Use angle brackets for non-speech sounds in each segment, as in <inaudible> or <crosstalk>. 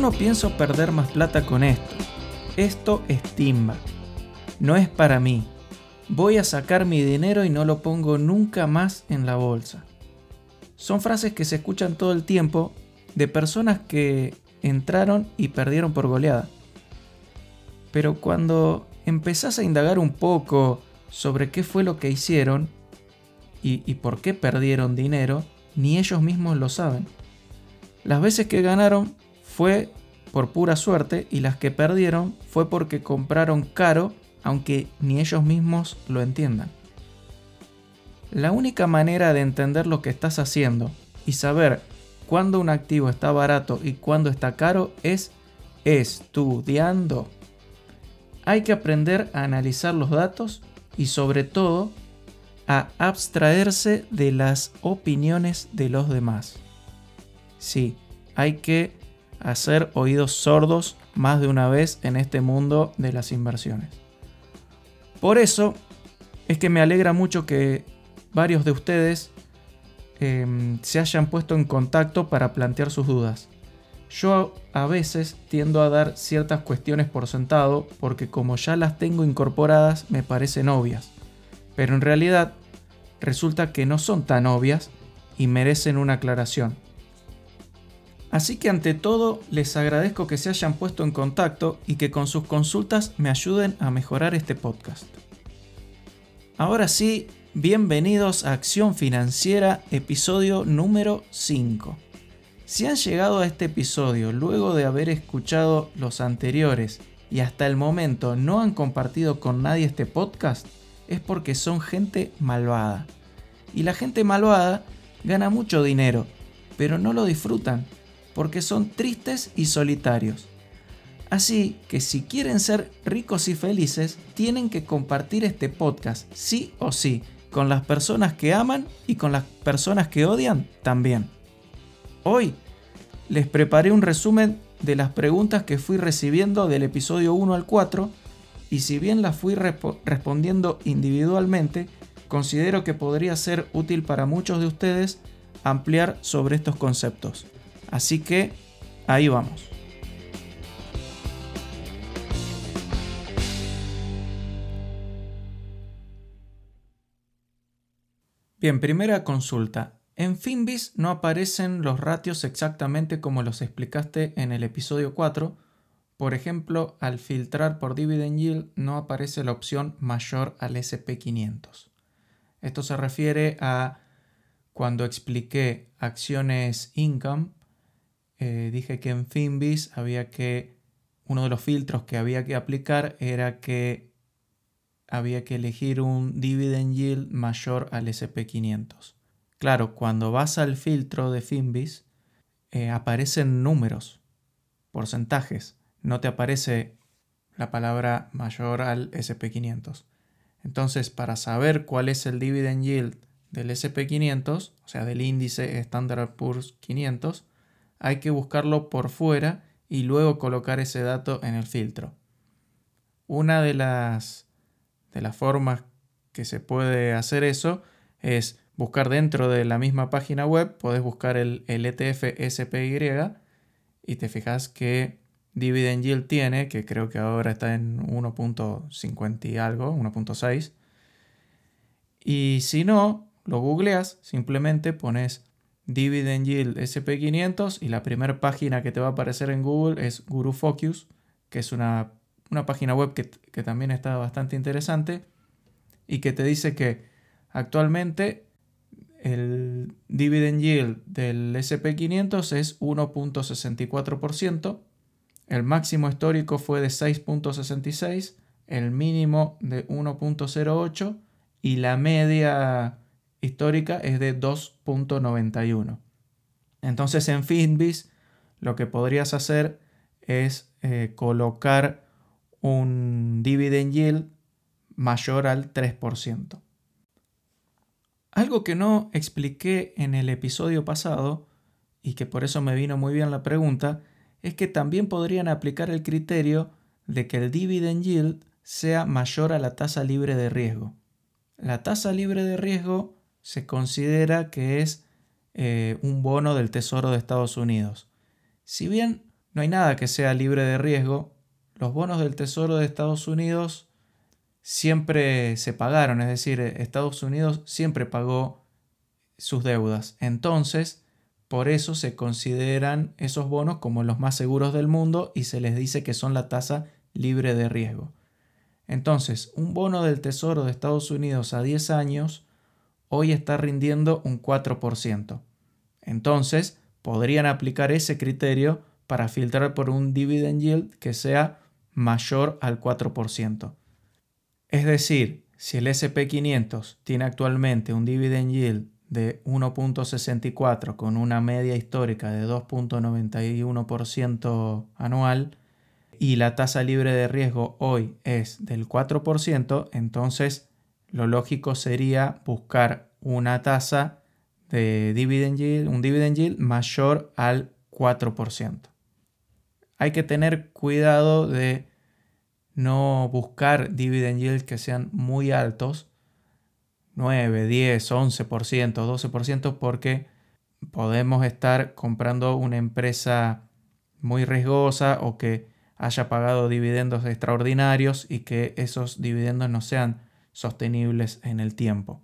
no pienso perder más plata con esto. Esto es timba. No es para mí. Voy a sacar mi dinero y no lo pongo nunca más en la bolsa. Son frases que se escuchan todo el tiempo de personas que entraron y perdieron por goleada. Pero cuando empezás a indagar un poco sobre qué fue lo que hicieron y, y, por qué perdieron dinero, ni ellos mismos lo saben. Las veces que ganaron fue por pura suerte y las que perdieron fue porque compraron caro aunque ni ellos mismos lo entiendan. La única manera de entender lo que estás haciendo y saber cuándo un activo está barato y cuándo está caro es estudiando. Hay que aprender a analizar los datos y sobre todo a abstraerse de las opiniones de los demás. Sí, hay que hacer oídos sordos más de una vez en este mundo de las inversiones. Por eso es que me alegra mucho que varios de ustedes em, se hayan puesto en contacto para plantear sus dudas. Yo a veces tiendo a dar ciertas cuestiones por sentado porque como ya las tengo incorporadas me parecen obvias, pero en realidad resulta que no son tan obvias y merecen una aclaración. Así que ante todo les agradezco que se hayan puesto en contacto y que con sus consultas me ayuden a mejorar este podcast. Ahora sí, bienvenidos a Acción Financiera, episodio número 5. Si han llegado a este episodio luego de haber escuchado los anteriores y hasta el momento no han compartido con nadie este podcast, es porque son gente malvada. Y la gente malvada gana mucho dinero, pero no lo disfrutan porque son tristes y solitarios. Así que si quieren ser ricos y felices, tienen que compartir este podcast, sí o sí, con las personas que aman y con las personas que odian también. Hoy les preparé un resumen de las preguntas que fui recibiendo del episodio 1 al 4 y si bien las fui respondiendo individualmente, considero que podría ser útil para muchos de ustedes ampliar sobre estos conceptos. Así que ahí vamos. Bien, primera consulta. En Finbis no aparecen los ratios exactamente como los explicaste en el episodio 4. Por ejemplo, al filtrar por dividend yield no aparece la opción mayor al SP500. Esto se refiere a cuando expliqué acciones income eh, dije que en Finbis había que, uno de los filtros que había que aplicar era que había que elegir un dividend yield mayor al SP500. Claro, cuando vas al filtro de Finbis, eh, aparecen números, porcentajes, no te aparece la palabra mayor al SP500. Entonces, para saber cuál es el dividend yield del SP500, o sea, del índice Standard Poor's 500, hay que buscarlo por fuera y luego colocar ese dato en el filtro. Una de las, de las formas que se puede hacer eso es buscar dentro de la misma página web, podés buscar el, el ETF SPY y te fijas que Dividend Yield tiene, que creo que ahora está en 1.50 y algo, 1.6. Y si no, lo googleas, simplemente pones Dividend Yield SP500 y la primera página que te va a aparecer en Google es Guru Focus, que es una, página web que, que, también está bastante interesante y que te dice que actualmente el dividend yield del SP500 es 1.64%, el máximo histórico fue de 6.66, el mínimo de 1.08 y la media histórica es de 2.91. Entonces en Finbis lo que podrías hacer es eh, colocar un dividend yield mayor al 3%. Algo que no expliqué en el episodio pasado y que por eso me vino muy bien la pregunta es que también podrían aplicar el criterio de que el dividend yield sea mayor a la tasa libre de riesgo. La tasa libre de riesgo se considera que es eh, un bono del Tesoro de Estados Unidos. Si bien no hay nada que sea libre de riesgo. Los bonos del Tesoro de Estados Unidos siempre se pagaron, es decir, Estados Unidos siempre pagó sus deudas. Entonces, por eso se consideran esos bonos como los más seguros del mundo y se les dice que son la tasa libre de riesgo. Entonces, un bono del Tesoro de Estados Unidos a 10 años hoy está rindiendo un 4%. Entonces, podrían aplicar ese criterio para filtrar por un dividend yield que sea mayor al 4%. Es decir, si el SP500 tiene actualmente un dividend yield de 1.64 con una media histórica de 2.91% anual y la tasa libre de riesgo hoy es del 4%, entonces lo lógico sería buscar una tasa de dividend yield, un dividend yield mayor al 4%. Hay que tener cuidado de no buscar dividend yields que sean muy altos, 9, 10, 11%, 12%, porque podemos estar comprando una empresa muy riesgosa o que haya pagado dividendos extraordinarios y que esos dividendos no sean sostenibles en el tiempo.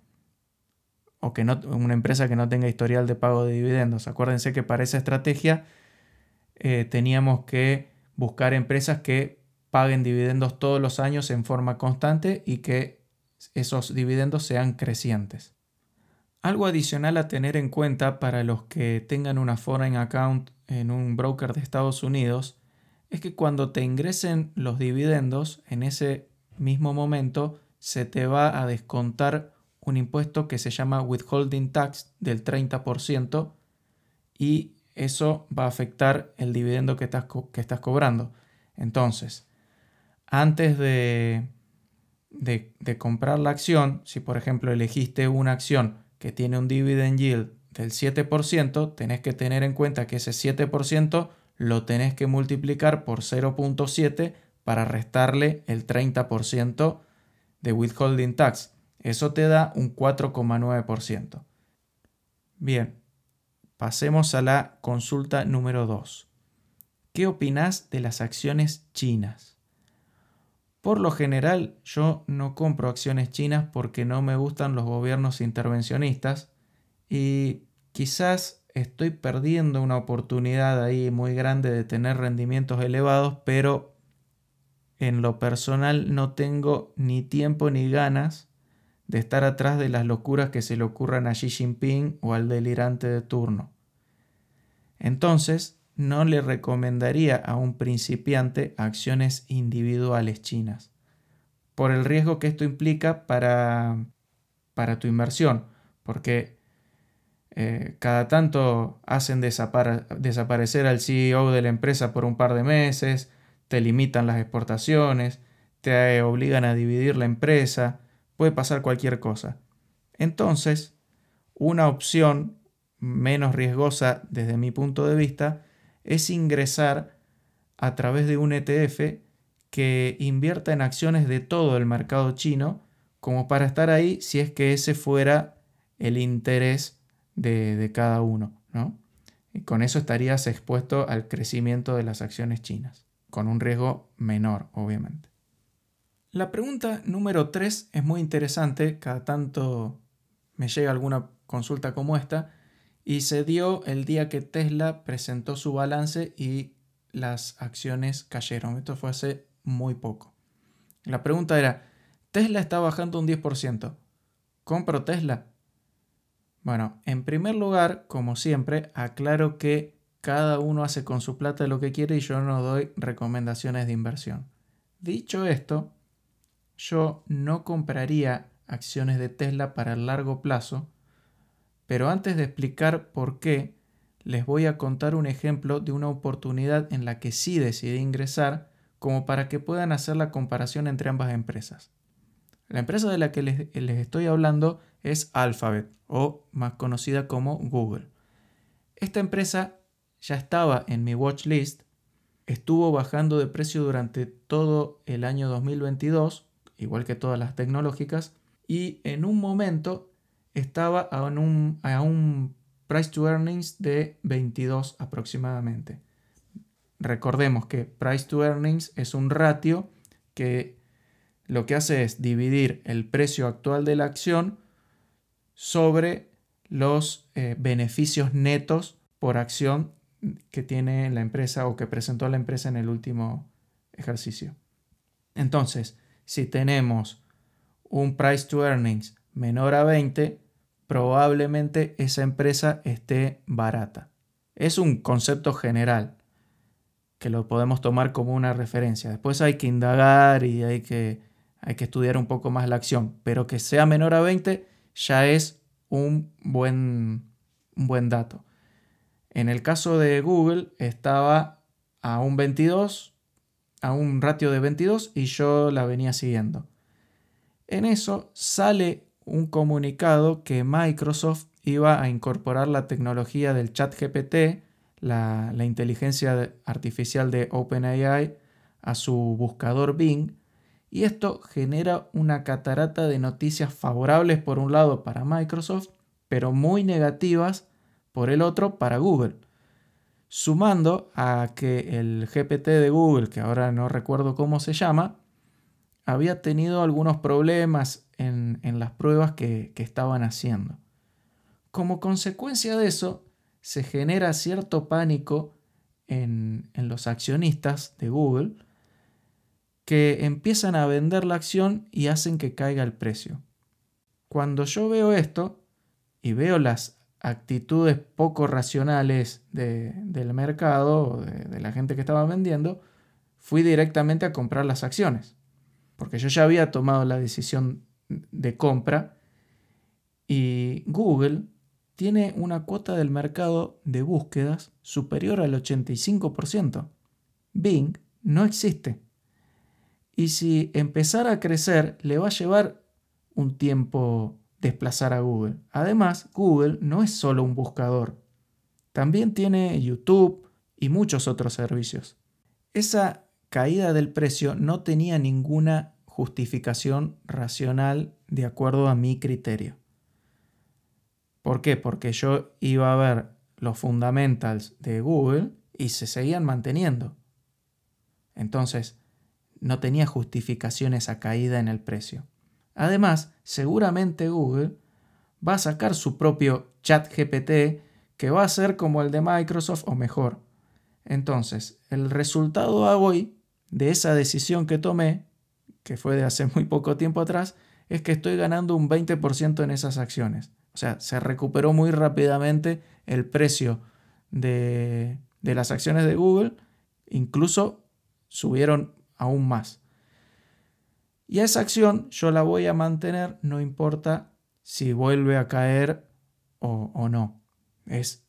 O que no, una empresa que no tenga historial de pago de dividendos. Acuérdense que para esa estrategia eh, teníamos que buscar empresas que paguen dividendos todos los años en forma constante y que esos dividendos sean crecientes. Algo adicional a tener en cuenta para los que tengan una foreign account en un broker de Estados Unidos es que cuando te ingresen los dividendos, en ese mismo momento se te va a descontar un impuesto que se llama withholding tax del 30% y eso va a afectar el dividendo que estás, que estás cobrando. Entonces, antes de, de, comprar la acción, si por ejemplo elegiste una acción que tiene un dividend yield del 7%, tenés que tener en cuenta que ese 7% lo tenés que multiplicar por 0.7 para restarle el 30% de withholding tax. Eso te da un 4,9%. Bien, pasemos a la consulta número 2. ¿Qué opinas de las acciones chinas? Por lo general yo no compro acciones chinas porque no me gustan los gobiernos intervencionistas y quizás estoy perdiendo una oportunidad ahí muy grande de tener rendimientos elevados, pero en lo personal no tengo ni tiempo ni ganas de estar atrás de las locuras que se le ocurran a Xi Jinping o al delirante de turno. Entonces, no le recomendaría a un principiante acciones individuales chinas, por el riesgo que esto implica para, para tu inversión, porque eh, cada tanto hacen desaparecer al CEO de la empresa por un par de meses, te limitan las exportaciones, te obligan a dividir la empresa, puede pasar cualquier cosa. Entonces, una opción menos riesgosa desde mi punto de vista es ingresar a través de un ETF que invierta en acciones de todo el mercado chino, como para estar ahí si es que ese fuera el interés de, cada uno. ¿no? Y con eso estarías expuesto al crecimiento de las acciones chinas, con un riesgo menor, obviamente. La pregunta número 3 es muy interesante, cada tanto me llega alguna consulta como esta, y se dio el día que Tesla presentó su balance y las acciones cayeron. Esto fue hace muy poco. La pregunta era, Tesla está bajando un 10%. ¿Compro Tesla? Bueno, en primer lugar, como siempre, aclaro que cada uno hace con su plata lo que quiere y yo no doy recomendaciones de inversión. Dicho esto, yo no compraría acciones de Tesla para el largo plazo pero antes de explicar por qué, les voy a contar un ejemplo de una oportunidad en la que sí decidí ingresar como para que puedan hacer la comparación entre ambas empresas. La empresa de la que les, estoy hablando es Alphabet o más conocida como Google. Esta empresa ya estaba en mi watch list, estuvo bajando de precio durante todo el año 2022, igual que todas las tecnológicas, y en un momento estaba a un, price to earnings de 22 aproximadamente. recordemos que price to earnings es un ratio que lo que hace es dividir el precio actual de la acción sobre los eh, beneficios netos por acción que tiene la empresa o que presentó la empresa en el último ejercicio. Entonces, si tenemos un price to earnings menor a 20, probablemente esa empresa esté barata. Es un concepto general que lo podemos tomar como una referencia. Después hay que indagar y hay que, hay que estudiar un poco más la acción, pero que sea menor a 20 ya es un buen, un buen dato. En el caso de Google estaba a un 22, a un ratio de 22 y yo la venía siguiendo. En eso sale un comunicado que Microsoft iba a incorporar la tecnología del chat GPT, la, la inteligencia artificial de OpenAI, a su buscador Bing, y esto genera una catarata de noticias favorables por un lado para Microsoft, pero muy negativas por el otro para Google. Sumando a que el GPT de Google, que ahora no recuerdo cómo se llama, había tenido algunos problemas en, las pruebas que, estaban haciendo. Como consecuencia de eso, se genera cierto pánico en, en los accionistas de Google que empiezan a vender la acción y hacen que caiga el precio. Cuando yo veo esto y veo las actitudes poco racionales del mercado, de, de la gente que estaba vendiendo, fui directamente a comprar las acciones. Porque yo ya había tomado la decisión de compra y Google tiene una cuota del mercado de búsquedas superior al 85%. Bing no existe. Y si empezara a crecer, le va a llevar un tiempo desplazar a Google. Además, Google no es solo un buscador, también tiene YouTube y muchos otros servicios. Esa caída del precio no tenía ninguna justificación racional de acuerdo a mi criterio. ¿Por qué? Porque yo iba a ver los fundamentals de Google y se seguían manteniendo. Entonces, no tenía justificación esa caída en el precio. Además, seguramente Google va a sacar su propio chat GPT que va a ser como el de Microsoft o mejor. Entonces, el resultado hoy de esa decisión que tomé, que fue de hace <laughs> muy poco tiempo atrás, es que estoy ganando un 20% en esas acciones. O sea, se recuperó muy rápidamente el precio de, de las acciones de Google, incluso subieron aún más. Y esa acción yo la voy a mantener, no importa si vuelve a caer o, no. Es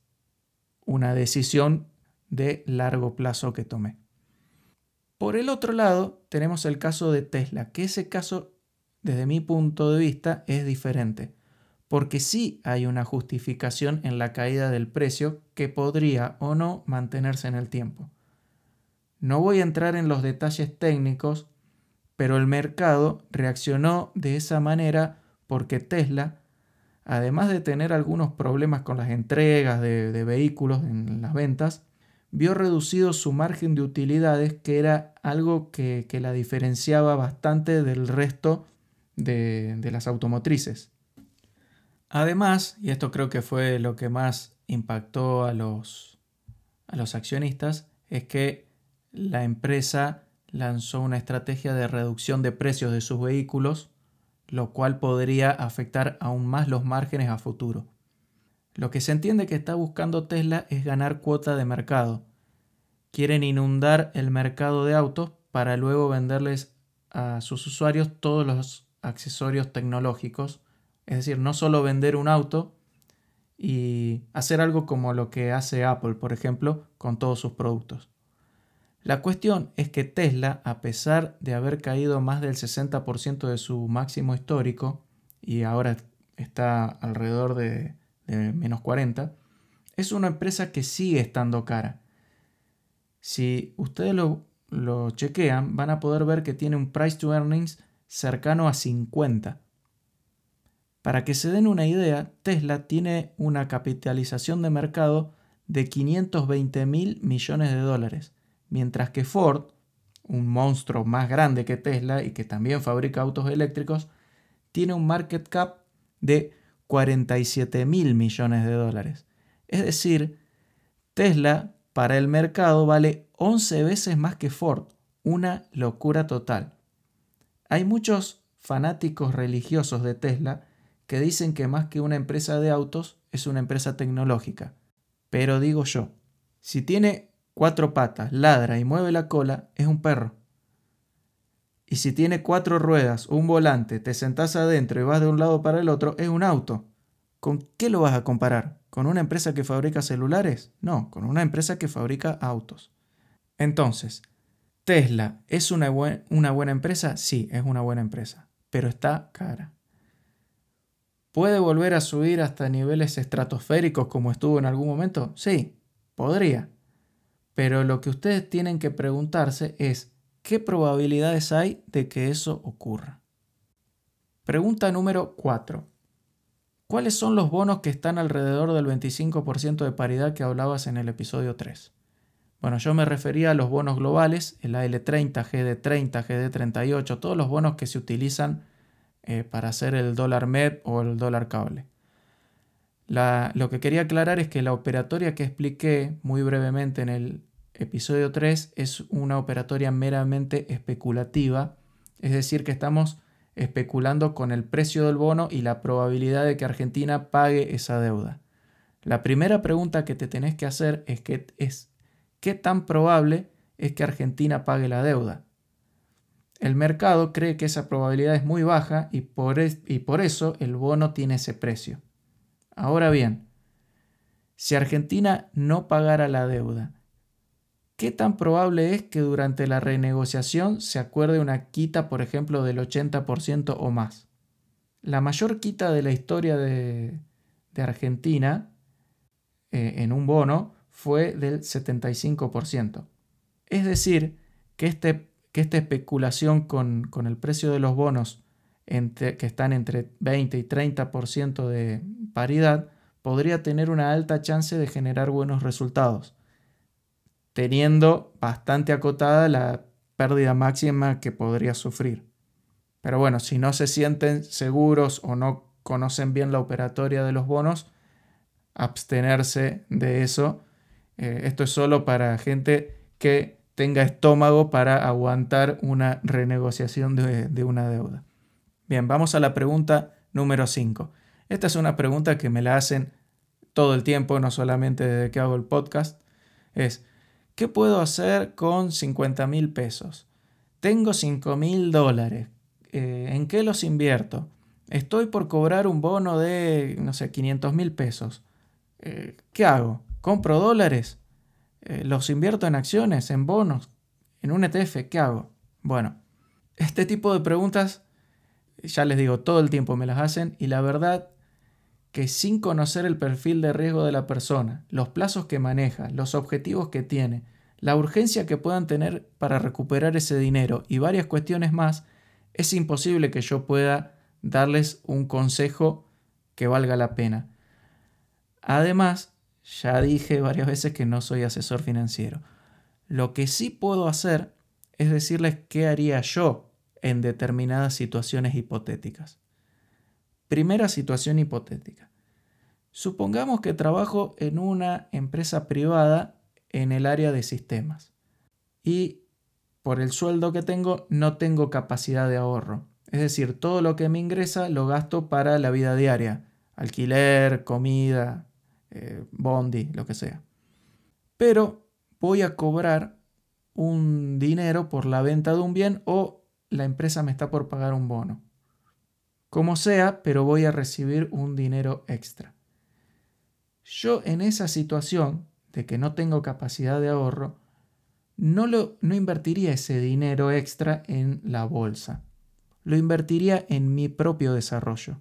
una decisión de largo plazo que tomé. Por el otro lado, tenemos el caso de Tesla, que ese caso, desde mi punto de vista, es diferente, porque sí hay una justificación en la caída del precio que podría o no mantenerse en el tiempo. No voy a entrar en los detalles técnicos pero el mercado reaccionó de esa manera porque Tesla, además de tener algunos problemas con las entregas de, vehículos en las ventas, vio reducido su margen de utilidades, que era algo que, la diferenciaba bastante del resto de, de las automotrices. Además, y esto creo que fue lo que más impactó a los, a los accionistas, es que la empresa lanzó una estrategia de reducción de precios de sus vehículos, lo cual podría afectar aún más los márgenes a futuro. Lo que se entiende que está buscando Tesla es ganar cuota de mercado. Quieren inundar el mercado de autos para luego venderles a sus usuarios todos los accesorios tecnológicos. Es decir, no solo vender un auto y hacer algo como lo que hace Apple, por ejemplo, con todos sus productos. La cuestión es que Tesla, a pesar de haber caído más del 60% de su máximo histórico, y ahora está alrededor de, menos 40, es una empresa que sigue estando cara. Si ustedes lo, lo chequean, van a poder ver que tiene un price to earnings cercano a 50. Para que se den una idea, Tesla tiene una capitalización de mercado de 520 mil millones de dólares mientras que Ford, un monstruo más grande que Tesla y que también fabrica autos eléctricos, tiene un market cap de 47 mil millones de dólares. Es decir, Tesla para el mercado vale 11 veces más que Ford. Una locura total. Hay muchos fanáticos religiosos de Tesla que dicen que más que una empresa de autos es una empresa tecnológica. Pero digo yo, si tiene cuatro patas, ladra y mueve la cola, es un perro. Y si tiene cuatro ruedas, un volante, te sentás adentro y vas de un lado para el otro, es un auto. ¿Con qué lo vas a comparar? ¿Con una empresa que fabrica celulares? No, con una empresa que fabrica autos. Entonces, ¿Tesla es una, una buena empresa? Sí, es una buena empresa, pero está cara. ¿Puede volver a subir hasta niveles estratosféricos como estuvo en algún momento? Sí, podría. Pero lo que ustedes tienen que preguntarse es, ¿qué probabilidades hay de que eso ocurra? Pregunta número 4. ¿Cuáles son los bonos que están alrededor del 25% de paridad que hablabas en el episodio 3? Bueno, yo me refería a los bonos globales, el AL30, GD30, GD38, todos los bonos que se utilizan eh, para hacer el dólar MED o el dólar cable. lo que quería aclarar es que la operatoria que expliqué muy brevemente en el episodio 3 es una operatoria meramente especulativa, es decir, que estamos especulando con el precio del bono y la probabilidad de que Argentina pague esa deuda. La primera pregunta que te tenés que hacer es, que, es ¿qué tan probable es que Argentina pague la deuda? El mercado cree que esa probabilidad es muy baja y por, y por eso el bono tiene ese precio. Ahora bien, si Argentina no pagara la deuda, ¿qué tan probable es que durante la renegociación se acuerde una quita, por ejemplo, del 80% o más? La mayor quita de la historia de, Argentina eh, en un bono fue del 75%. Es decir, que este que esta especulación con, el precio de los bonos que están entre 20 y 30% de paridad podría tener una alta chance de generar buenos resultados, teniendo bastante acotada la pérdida máxima que podría sufrir. Pero bueno, si no se sienten seguros o no conocen bien la operatoria de los bonos, abstenerse de eso. Eh, esto es solo para gente que tenga estómago para aguantar una renegociación de, una deuda. Bien, vamos a la pregunta número 5. Esta es una pregunta que me la hacen todo el tiempo, no solamente desde que hago el podcast. Es, ¿qué puedo hacer con 50 mil pesos? Tengo 5 mil dólares. Eh, ¿En qué los invierto? Estoy por cobrar un bono de, no sé, 500 mil pesos. Eh, ¿Qué hago? ¿Compro dólares? Eh, los invierto en acciones, en bonos, en un ETF, ¿qué hago? Bueno, este tipo de preguntas, ya les digo, todo el tiempo me las hacen y la verdad que sin conocer el perfil de riesgo de la persona, los plazos que maneja, los objetivos que tiene, la urgencia que puedan tener para recuperar ese dinero y varias cuestiones más, es imposible que yo pueda darles un consejo que valga la pena. Además, ya dije varias veces que no soy asesor financiero. Lo que sí puedo hacer es decirles qué haría yo en determinadas situaciones hipotéticas. Primera situación hipotética. Supongamos que trabajo en una empresa privada en el área de sistemas y por el sueldo que tengo no tengo capacidad de ahorro. Es decir, todo lo que me ingresa lo gasto para la vida diaria, alquiler, comida, eh, bondi, lo que sea. Pero voy a cobrar un dinero por la venta de un bien o la empresa me está por pagar un bono. Como sea, pero voy a recibir un dinero extra. Yo en esa situación de que no tengo capacidad de ahorro, no, lo, no invertiría ese dinero extra en la bolsa. Lo invertiría en mi propio desarrollo.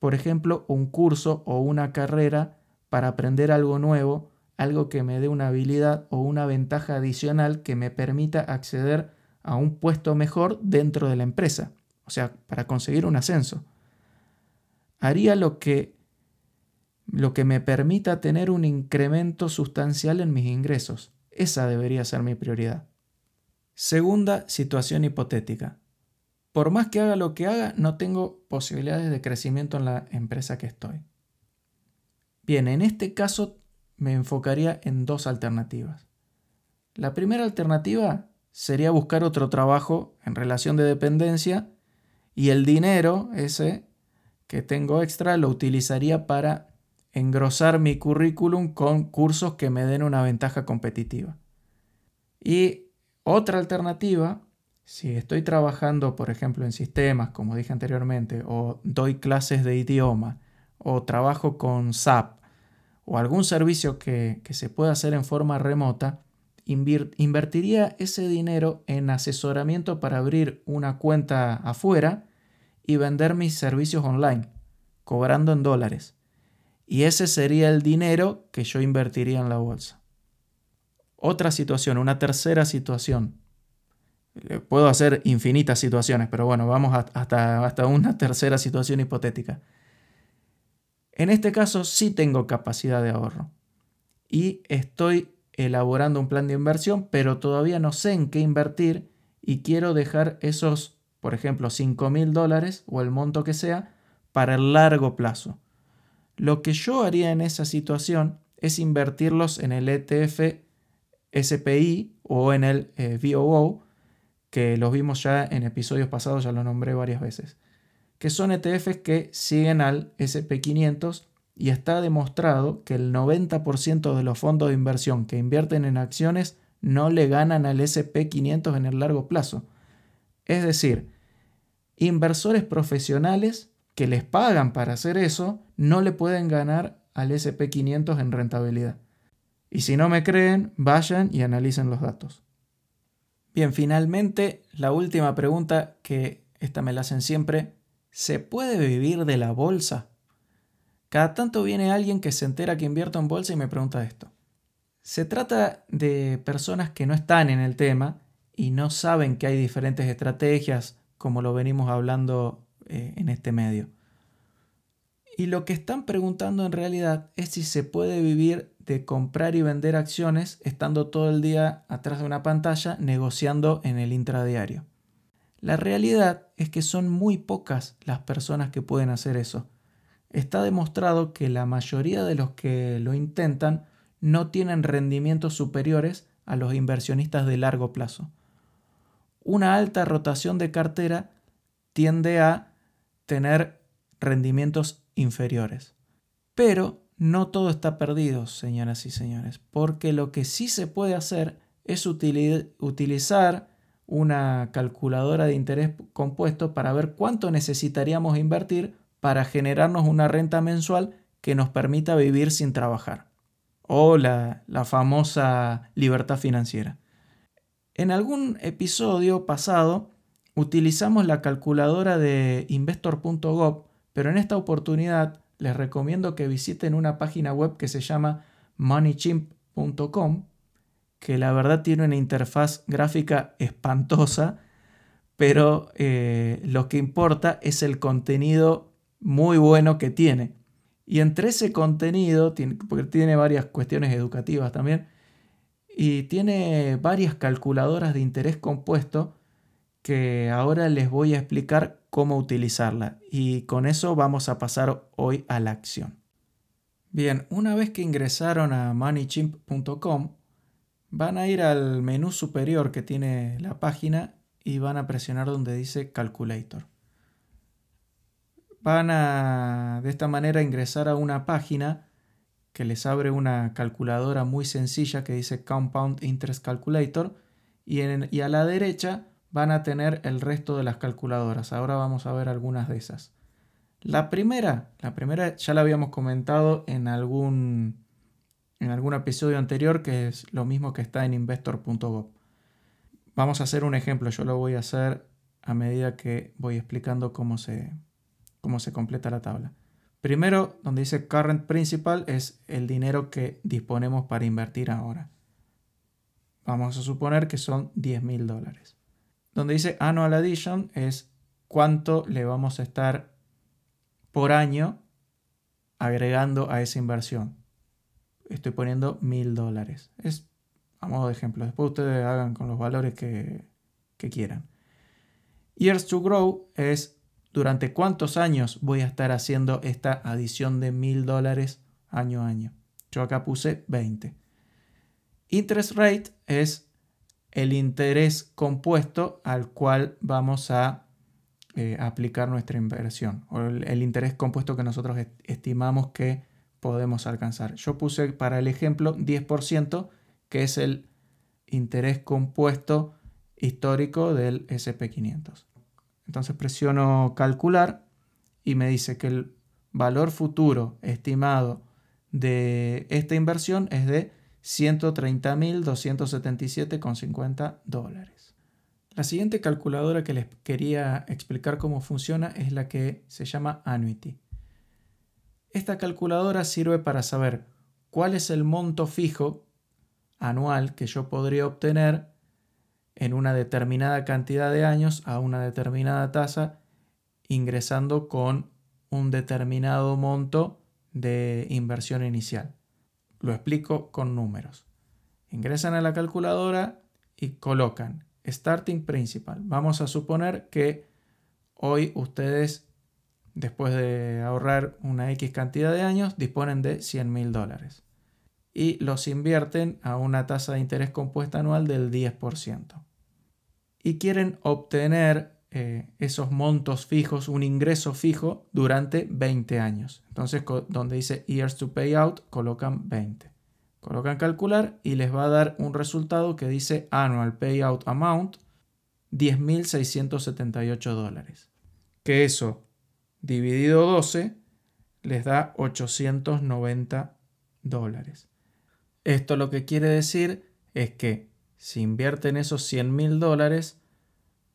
Por ejemplo, un curso o una carrera para aprender algo nuevo, algo que me dé una habilidad o una ventaja adicional que me permita acceder a un puesto mejor dentro de la empresa, o sea, para conseguir un ascenso. Haría lo que lo que me permita tener un incremento sustancial en mis ingresos. Esa debería ser mi prioridad. Segunda situación hipotética. Por más que haga lo que haga, no tengo posibilidades de crecimiento en la empresa que estoy. Bien, en este caso me enfocaría en dos alternativas. La primera alternativa sería buscar otro trabajo en relación de dependencia y el dinero ese que tengo extra lo utilizaría para engrosar mi currículum con cursos que me den una ventaja competitiva. Y otra alternativa, si estoy trabajando, por ejemplo, en sistemas, como dije anteriormente, o doy clases de idioma, o trabajo con SAP, o algún servicio que, se pueda hacer en forma remota, invertiría ese dinero en asesoramiento para abrir una cuenta afuera y vender mis servicios online, cobrando en dólares. Y ese sería el dinero que yo invertiría en la bolsa. Otra situación, una tercera situación. Eh, puedo hacer infinitas situaciones, pero bueno, vamos hasta, hasta una tercera situación hipotética. En este caso sí tengo capacidad de ahorro y estoy elaborando un plan de inversión, pero todavía no sé en qué invertir y quiero dejar esos, por ejemplo, 5 mil dólares o el monto que sea para el largo plazo. Lo que yo haría en esa situación es invertirlos en el ETF SPI o en el eh, VOO, que los vimos ya en episodios pasados, ya lo nombré varias veces, que son ETFs que siguen al SP500 y está demostrado que el 90% de los fondos de inversión que invierten en acciones no le ganan al SP500 en el largo plazo. Es decir, inversores profesionales que les pagan para hacer eso no le pueden ganar al SP500 en rentabilidad. Y si no me creen, vayan y analicen los datos. Bien, finalmente, la última pregunta que esta me la hacen siempre, ¿se puede vivir de la bolsa? Cada tanto viene alguien que se entera que invierto en bolsa y me pregunta esto. Se trata de personas que no están en el tema y no saben que hay diferentes estrategias, como lo venimos hablando eh, en este medio. Y lo que están preguntando en realidad es si se puede vivir de comprar y vender acciones estando todo el día atrás de una pantalla negociando en el intradiario. La realidad es que son muy pocas las personas que pueden hacer eso. Está demostrado que la mayoría de los que lo intentan no tienen rendimientos superiores a los inversionistas de largo plazo. Una alta rotación de cartera tiende a tener rendimientos inferiores. Pero no todo está perdido, señoras y señores, porque lo que sí se puede hacer es utilizar una calculadora de interés compuesto para ver cuánto necesitaríamos invertir para generarnos una renta mensual que nos permita vivir sin trabajar. O la, la famosa libertad financiera. En algún episodio pasado utilizamos la calculadora de investor.gov pero en esta oportunidad les recomiendo que visiten una página web que se llama moneychimp.com, que la verdad tiene una interfaz gráfica espantosa, pero eh, lo que importa es el contenido muy bueno que tiene. Y entre ese contenido, porque tiene varias cuestiones educativas también, y tiene varias calculadoras de interés compuesto que ahora les voy a explicar cómo utilizarla y con eso vamos a pasar hoy a la acción. Bien, una vez que ingresaron a moneychimp.com, van a ir al menú superior que tiene la página y van a presionar donde dice Calculator. Van a de esta manera ingresar a una página que les abre una calculadora muy sencilla que dice Compound Interest Calculator y, y a la derecha van a tener el resto de las calculadoras. Ahora vamos a ver algunas de esas. La primera, la primera ya la habíamos comentado en algún, en algún episodio anterior, que es lo mismo que está en investor.gov. Vamos a hacer un ejemplo, yo lo voy a hacer a medida que voy explicando cómo se, cómo se completa la tabla. Primero, donde dice current principal, es el dinero que disponemos para invertir ahora. Vamos a suponer que son 10 mil dólares. Donde dice annual addition es cuánto le vamos a estar por año agregando a esa inversión. Estoy poniendo mil dólares. Es a modo de ejemplo. Después ustedes hagan con los valores que, que quieran. Years to Grow es durante cuántos años voy a estar haciendo esta adición de mil dólares año a año. Yo acá puse 20. Interest rate es el interés compuesto al cual vamos a eh, aplicar nuestra inversión o el, interés compuesto que nosotros estimamos que podemos alcanzar. Yo puse para el ejemplo 10%, que es el interés compuesto histórico del SP500. Entonces presiono calcular y me dice que el valor futuro estimado de esta inversión es de 130.277,50 dólares. La siguiente calculadora que les quería explicar cómo funciona es la que se llama Annuity. Esta calculadora sirve para saber cuál es el monto fijo anual que yo podría obtener en una determinada cantidad de años a una determinada tasa ingresando con un determinado monto de inversión inicial. Lo explico con números. Ingresan a la calculadora y colocan Starting Principal. Vamos a suponer que hoy ustedes, después de ahorrar una X cantidad de años, disponen de 100 mil dólares y los invierten a una tasa de interés compuesta anual del 10%. Y quieren obtener eh, esos montos fijos, un ingreso fijo durante 20 años. Entonces, donde dice Years to Pay Out, colocan 20. Colocan calcular y les va a dar un resultado que dice Annual Payout Amount 10.678 dólares. Que eso dividido 12 les da 890 dólares. Esto lo que quiere decir es que si invierten esos 100 mil dólares,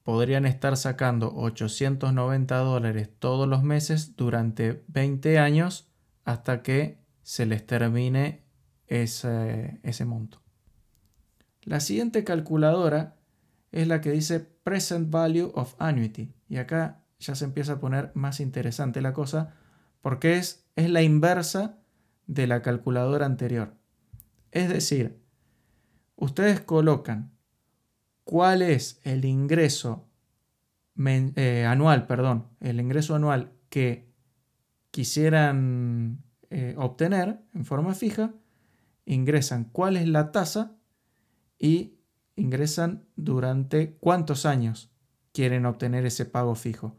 podrían estar sacando 890 dólares todos los meses durante 20 años hasta que se les termine ese, ese monto. La siguiente calculadora es la que dice Present Value of Annuity. Y acá ya se empieza a poner más interesante la cosa porque es, es la inversa de la calculadora anterior. Es decir, ustedes colocan cuál es el ingreso eh, anual, perdón, el ingreso anual que quisieran eh, obtener en forma fija, ingresan cuál es la tasa y ingresan durante cuántos años quieren obtener ese pago fijo.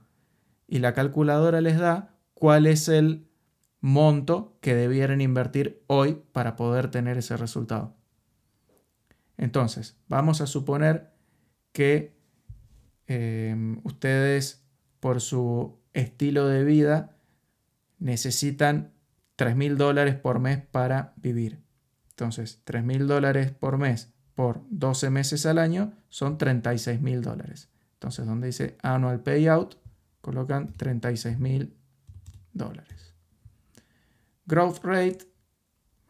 Y la calculadora les da cuál es el monto que debieran invertir hoy para poder tener ese resultado. Entonces, vamos a suponer que em, ustedes por su estilo de vida necesitan 3 mil dólares por mes para vivir. Entonces, 3 mil dólares por mes por 12 meses al año son 36 mil dólares. Entonces, donde dice annual payout, colocan 36 mil dólares. Growth rate,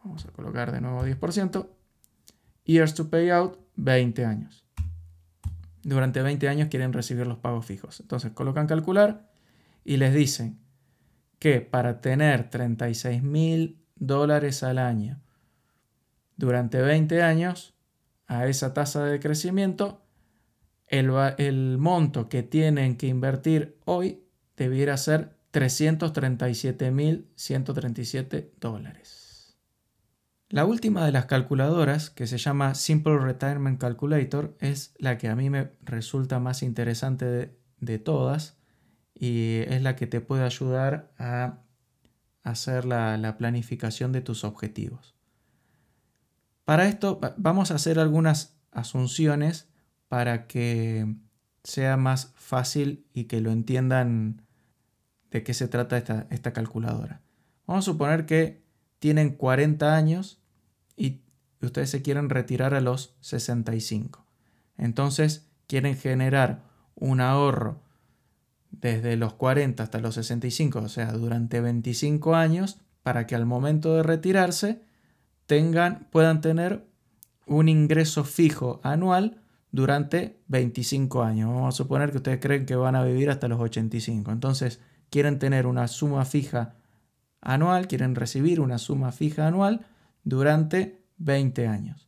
vamos a colocar de nuevo 10%. Years to payout, 20 años durante 20 años quieren recibir los pagos fijos. Entonces colocan calcular y les dicen que para tener 36 mil dólares al año durante 20 años, a esa tasa de crecimiento, el, el monto que tienen que invertir hoy debiera ser 337.137 dólares. La última de las calculadoras, que se llama Simple Retirement Calculator, es la que a mí me resulta más interesante de, todas y es la que te puede ayudar a hacer la, la planificación de tus objetivos. Para esto vamos a hacer algunas asunciones para que sea más fácil y que lo entiendan de qué se trata esta, esta calculadora. Vamos a suponer que tienen 40 años y ustedes se quieren retirar a los 65. Entonces quieren generar un ahorro desde los 40 hasta los 65, o sea, durante 25 años, para que al momento de retirarse tengan, puedan tener un ingreso fijo anual durante 25 años. Vamos a suponer que ustedes creen que van a vivir hasta los 85. Entonces, quieren tener una suma fija anual, quieren recibir una suma fija anual durante 20 años.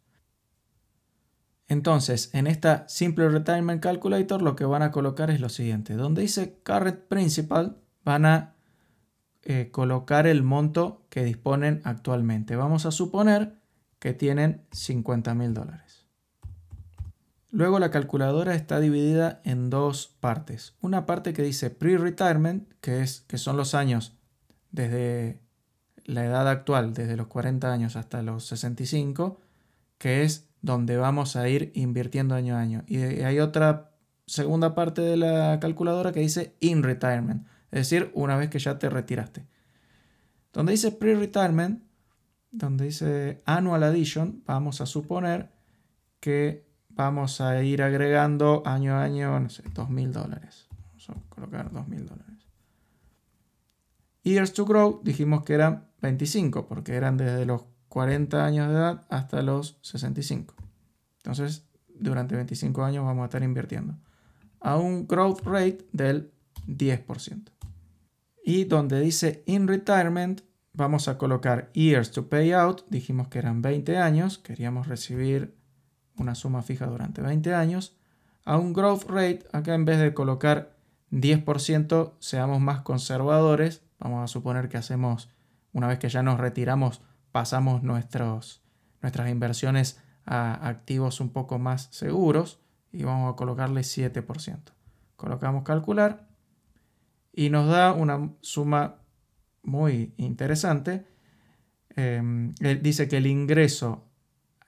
Entonces, en esta Simple Retirement Calculator lo que van a colocar es lo siguiente. Donde dice Current Principal, van a eh, colocar el monto que disponen actualmente. Vamos a suponer que tienen 50 mil dólares. Luego la calculadora está dividida en dos partes. Una parte que dice pre-retirement, que, es, que son los años desde la edad actual, desde los 40 años hasta los 65, que es donde vamos a ir invirtiendo año a año. Y hay otra segunda parte de la calculadora que dice in retirement, es decir, una vez que ya te retiraste. Donde dice pre-retirement, donde dice annual addition, vamos a suponer que vamos a ir agregando año a año, no sé, 2.000 dólares. Vamos a colocar 2.000 dólares. Years to grow dijimos que eran 25, porque eran desde los 40 años de edad hasta los 65. Entonces, durante 25 años vamos a estar invirtiendo a un growth rate del 10%. Y donde dice in retirement, vamos a colocar years to pay out. Dijimos que eran 20 años, queríamos recibir una suma fija durante 20 años. A un growth rate, acá en vez de colocar 10%, seamos más conservadores. Vamos a suponer que hacemos, una vez que ya nos retiramos, pasamos nuestros, nuestras inversiones a activos un poco más seguros y vamos a colocarle 7%. Colocamos calcular y nos da una suma muy interesante. Em, dice que el ingreso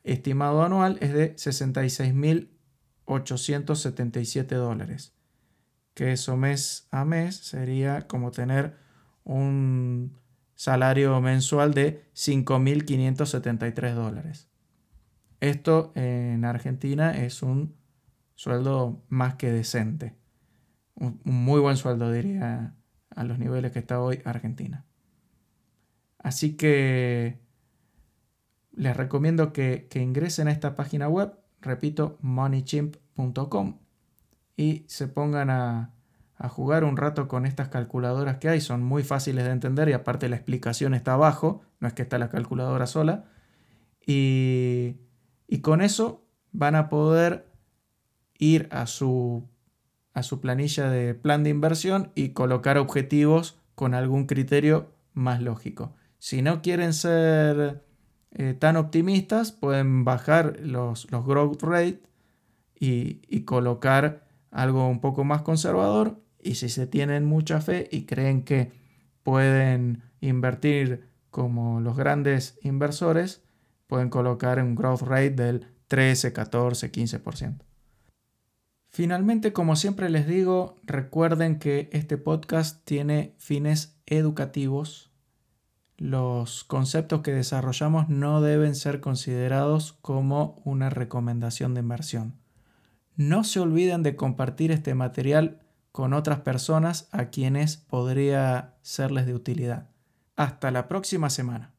estimado anual es de 66.877 dólares, que eso mes a mes sería como tener un salario mensual de 5.573 dólares. Esto en Argentina es un sueldo más que decente. Un, muy buen sueldo, diría, a los niveles que está hoy Argentina. Así que les recomiendo que, ingresen a esta página web, repito, moneychimp.com, y se pongan a, jugar un rato con estas calculadoras que hay. Son muy fáciles de entender y aparte la explicación está abajo, no es que está la calculadora sola. Y, con eso van a poder ir a su planilla de plan de inversión y colocar objetivos con algún criterio más lógico. Si no quieren ser eh, tan optimistas, pueden bajar los, los growth rate y, y colocar algo un poco más conservador y si se tienen mucha fe y creen que pueden invertir como los grandes inversores, pueden colocar un growth rate del 13, 14, 15%. Finalmente, como siempre les digo, recuerden que este podcast tiene fines educativos. Los conceptos que desarrollamos no deben ser considerados como una recomendación de inversión. No se olviden de compartir este material con otras personas a quienes podría serles de utilidad. Hasta la próxima semana.